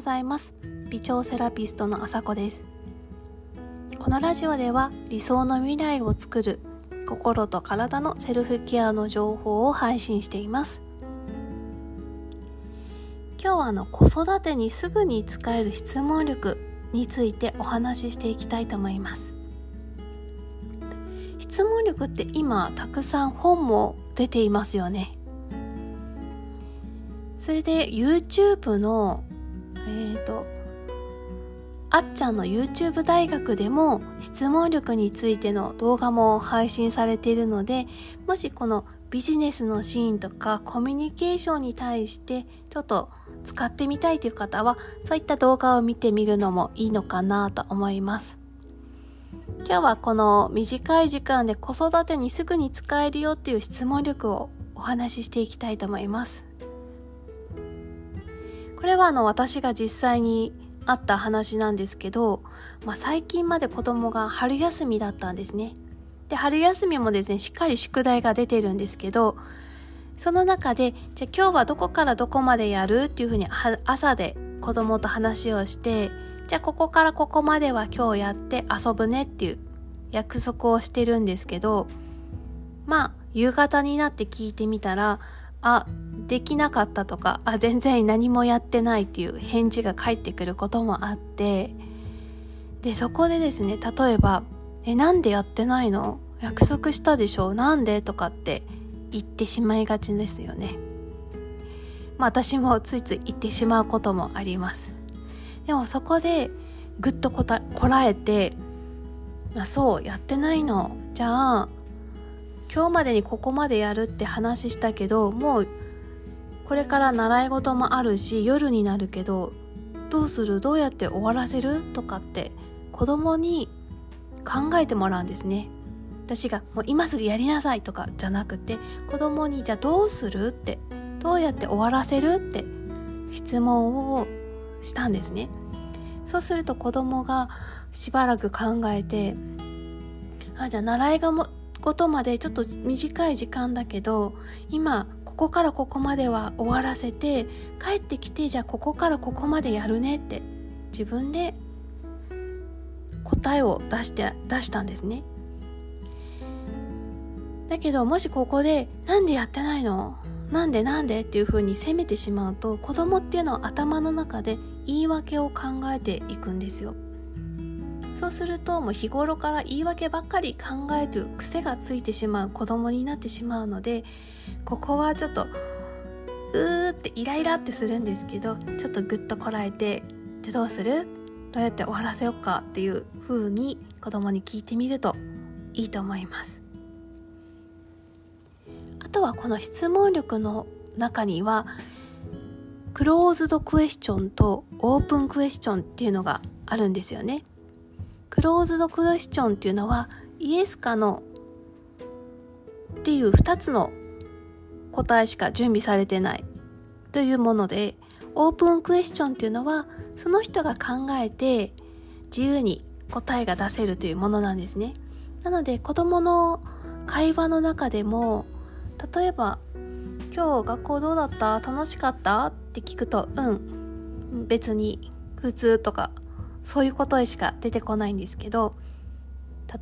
ございます。美腸セラピストのあさこです。このラジオでは理想の未来を作る心と体のセルフケアの情報を配信しています。今日はあの子育てにすぐに使える質問力についてお話ししていきたいと思います。質問力って今たくさん本も出ていますよね。それで YouTube のえっ、ー、とあっちゃんの YouTube 大学でも質問力についての動画も配信されているのでもしこのビジネスのシーンとかコミュニケーションに対してちょっと使ってみたいという方はそういった動画を見てみるのもいいのかなと思います。今日はこの短い時間で子育てにすぐに使えるよっていう質問力をお話ししていきたいと思います。これはあの私が実際にあった話なんですけど、まあ、最近まで子供が春休みだったんですね。で春休みもですねしっかり宿題が出てるんですけどその中でじゃあ今日はどこからどこまでやるっていうふうに朝で子供と話をしてじゃあここからここまでは今日やって遊ぶねっていう約束をしてるんですけどまあ夕方になって聞いてみたらあできなかったとかあ全然何もやってないっていう返事が返ってくることもあってでそこでですね例えば「えなんでやってないの？約束したでしょ？なんで?」とかって言ってしまいがちですよね。まあ私もついつい言ってしまうこともあります。でもそこでぐっとこたこらえてあそうやってないのじゃあ今日までにここまでやるって話したけどもうこれから習い事もあるし夜になるけどどうする？どうやって終わらせる？とかって子供に考えてもらうんですね。私がもう今すぐやりなさいとかじゃなくて子供にじゃあどうする？ってどうやって終わらせる？って質問をしたんですね。そうすると子供がしばらく考えてあじゃあ習いがもことまでちょっと短い時間だけど今ここからここまでは終わらせて帰ってきてじゃあここからここまでやるねって自分で答えを出して出したんですねだけどもしここで「なんでやってないの？なんでなんで?」っていうふうに責めてしまうと子供っていうのは頭の中で言い訳を考えていくんですよそうするともう日頃から言い訳ばっかり考える癖がついてしまう子供になってしまうのでここはちょっとうーってイライラってするんですけどちょっとぐっとこらえてじゃあどうする？どうやって終わらせようかっていう風に子供に聞いてみるといいと思います。あとはこの質問力の中にはクローズドクエスチョンとオープンクエスチョンっていうのがあるんですよね。クローズドクエスチョンっていうのはイエスかノーっていう2つの答えしか準備されてないというものでオープンクエスチョンっていうのはその人が考えて自由に答えが出せるというものなんですね。なので子供の会話の中でも例えば「今日学校どうだった？楽しかった?」って聞くと「うん。別に普通」とかそういうことしか出てこないんですけど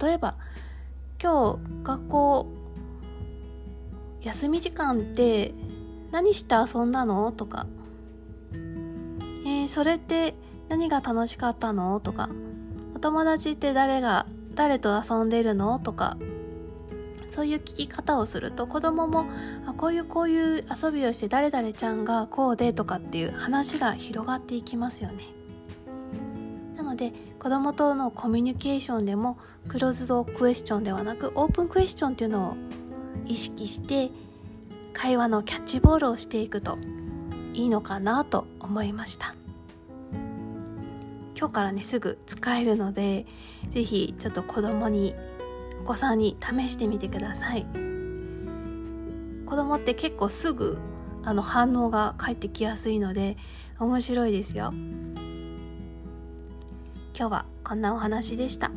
例えば今日学校休み時間って何して遊んだの？とか、えー、それって何が楽しかったの？とか。お友達って誰が誰と遊んでるの？とか。そういう聞き方をすると子供もあこういうこういう遊びをして誰々ちゃんがこうでとかっていう話が広がっていきますよね。ので子供とのコミュニケーションでもクローズドクエスチョンではなくオープンクエスチョンっていうのを意識して会話のキャッチボールをしていくといいのかなと思いました。今日からねすぐ使えるので是非ちょっと子供にお子さんに試してみてください。子供って結構すぐあの反応が返ってきやすいので面白いですよ。今日はこんなお話でした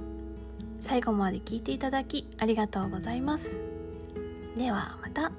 最後まで聞いていただきありがとうございますではまた。